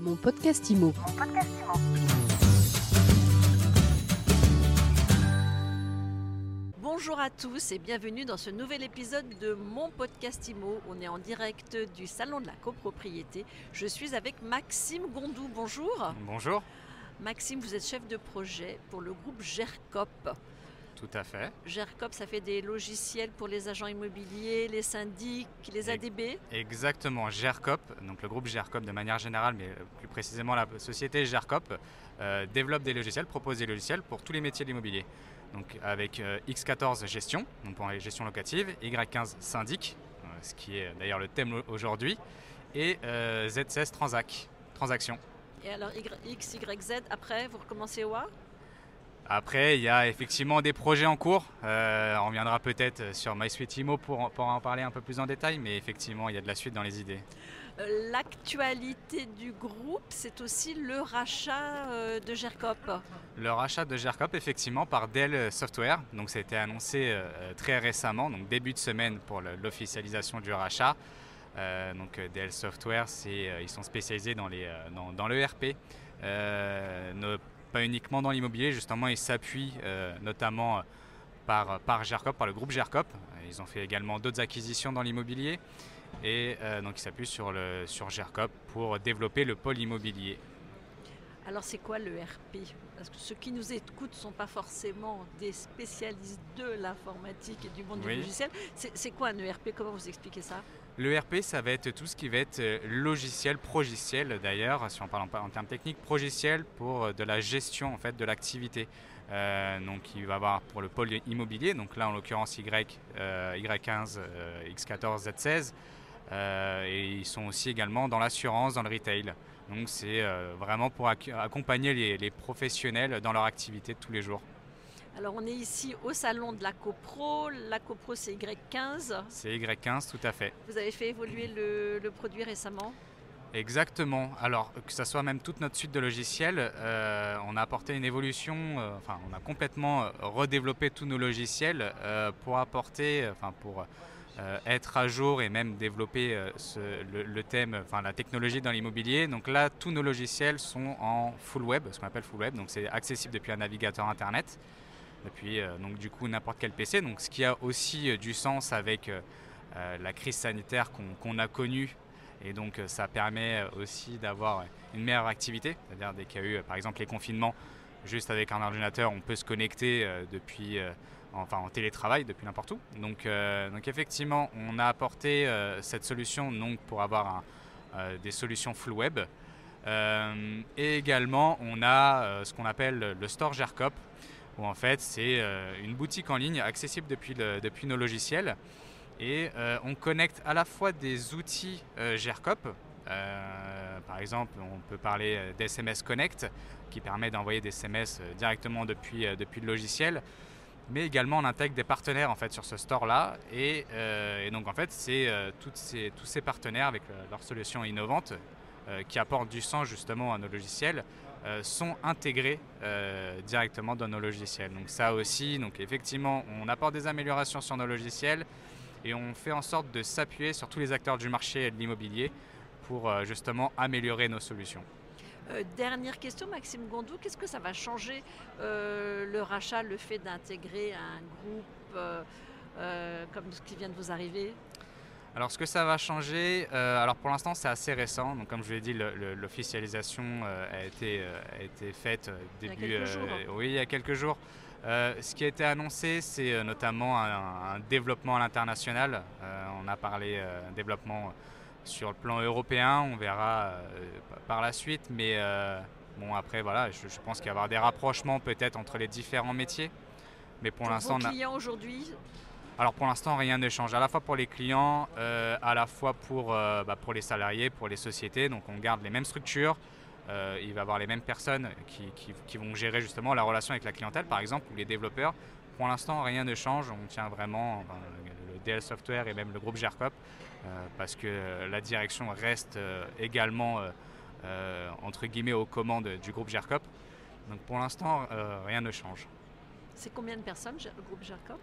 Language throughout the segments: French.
Mon podcast IMO. Bonjour à tous et bienvenue dans ce nouvel épisode de mon podcast IMO. On est en direct du salon de la copropriété. Je suis avec Maxime Gondou. Bonjour. Bonjour. Maxime, vous êtes chef de projet pour le groupe GERCOP. Tout à fait. GERCOP, ça fait des logiciels pour les agents immobiliers, les syndics, les ADB. Exactement, GERCOP, donc le groupe GERCOP de manière générale, mais plus précisément la société GERCOP, euh, développe des logiciels, propose des logiciels pour tous les métiers de l'immobilier. Donc avec euh, X14 gestion, donc pour les gestions locatives, Y15 syndic, euh, ce qui est d'ailleurs le thème aujourd'hui, et Z16 transac, transaction. Et alors X, Y, Z, après, vous recommencez au A après, il y a effectivement des projets en cours. Euh, on reviendra peut-être sur MySuite Imo pour, pour, en parler un peu plus en détail, mais effectivement, il y a de la suite dans les idées. Euh, l'actualité du groupe, c'est aussi le rachat euh, de GERCOP. Le rachat de GERCOP, effectivement, par Dell Software. Donc, ça a été annoncé très récemment, donc début de semaine pour l'officialisation du rachat. donc, Dell Software, ils sont spécialisés dans, les, dans, dans l'ERP pas uniquement dans l'immobilier, justement, ils s'appuient euh, notamment euh, par, par GERCOP, par le groupe GERCOP. Ils ont fait également d'autres acquisitions dans l'immobilier et euh, donc ils s'appuient sur, le, sur GERCOP pour développer le pôle immobilier. Alors c'est quoi le RP Parce que ceux qui nous écoutent ne sont pas forcément des spécialistes de l'informatique et du monde du logiciel. C'est quoi un ERP Comment vous expliquez ça? L'ERP, ça va être tout ce qui va être euh, logiciel, progiciel d'ailleurs, si on parle en, termes techniques, progiciel pour euh, de la gestion en fait de l'activité. Euh, donc il va avoir pour le pôle immobilier, donc là en l'occurrence Y, Y15, X14, Z16, et ils sont aussi également dans l'assurance, dans le retail. Donc c'est vraiment pour accompagner les professionnels dans leur activité de tous les jours. Alors on est ici au salon de la CoPro. La CoPro c'est Y15. C'est Y15 tout à fait. Vous avez fait évoluer le, produit récemment Exactement. Alors que ce soit même toute notre suite de logiciels, euh, on a apporté une évolution, euh, enfin on a complètement euh, redéveloppé tous nos logiciels pour apporter, enfin pour être à jour et même développer le, le, thème, enfin la technologie dans l'immobilier. Donc là, tous nos logiciels sont en full web, ce qu'on appelle full web, donc c'est accessible depuis un navigateur internet depuis euh, donc du coup n'importe quel PC. Donc ce qui a aussi euh, du sens avec euh, la crise sanitaire qu'on a connue et donc ça permet aussi d'avoir une meilleure activité. C'est-à-dire dès qu'il y a eu par exemple les confinements, juste avec un ordinateur, on peut se connecter depuis, enfin en télétravail depuis n'importe où. Donc, donc effectivement, on a apporté cette solution donc pour avoir des solutions full web. et également, on a ce qu'on appelle le store GERCOP, en fait c'est euh, une boutique en ligne accessible depuis, nos logiciels. Et euh, on connecte à la fois des outils euh, GERCOP, par exemple, on peut parler d'SMS Connect qui permet d'envoyer des SMS directement depuis, le logiciel. Mais également, on intègre des partenaires en fait sur ce store-là. Et, donc, en fait, c'est ces, tous ces partenaires avec leurs solutions innovantes qui apportent du sens justement à nos logiciels euh, sont intégrés euh, directement dans nos logiciels. Donc ça aussi, donc effectivement, on apporte des améliorations sur nos logiciels et on fait en sorte de s'appuyer sur tous les acteurs du marché de l'immobilier pour euh, justement améliorer nos solutions. dernière question, Maxime Gondou, qu'est-ce que ça va changer le rachat, le fait d'intégrer un groupe comme ce qui vient de vous arriver? Alors ce que ça va changer, euh, alors pour l'instant c'est assez récent, donc comme je vous l'ai dit, l'officialisation euh, a, été, euh, a été faite début, il y a quelques jours. oui, il y a quelques jours. ce qui a été annoncé, c'est notamment un, développement à l'international. on a parlé développement sur le plan européen, on verra par la suite, mais bon après voilà, je, pense qu'il va y avoir des rapprochements peut-être entre les différents métiers. Mais pour, l'instant, clients aujourd'hui, alors pour l'instant, rien ne change, à la fois pour les clients, euh, à la fois pour, euh, bah, pour les salariés, pour les sociétés. Donc on garde les mêmes structures, euh, il va y avoir les mêmes personnes qui, vont gérer justement la relation avec la clientèle, par exemple, ou les développeurs. Pour l'instant, rien ne change, on tient vraiment le DL Software et même le groupe GERCOP, parce que la direction reste également, entre guillemets, aux commandes du groupe GERCOP. Donc pour l'instant, rien ne change. C'est combien de personnes, le groupe GERCOP?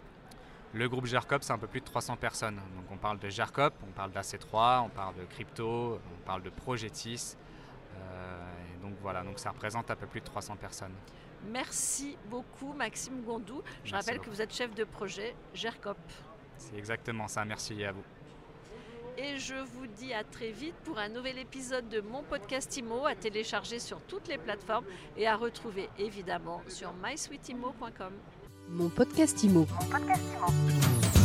Le groupe GERCOP, c'est un peu plus de 300 personnes. Donc on parle de GERCOP, on parle d'AC3, on parle de crypto, on parle de Progetis. Euh, donc voilà, donc ça représente un peu plus de 300 personnes. Merci beaucoup Maxime Gondou. Je rappelle que vous êtes chef de projet GERCOP. C'est exactement ça, merci à vous. Et je vous dis à très vite pour un nouvel épisode de mon podcast IMO à télécharger sur toutes les plateformes et à retrouver évidemment sur mysweetimo.com. Mon podcast IMO. Mon podcast IMO.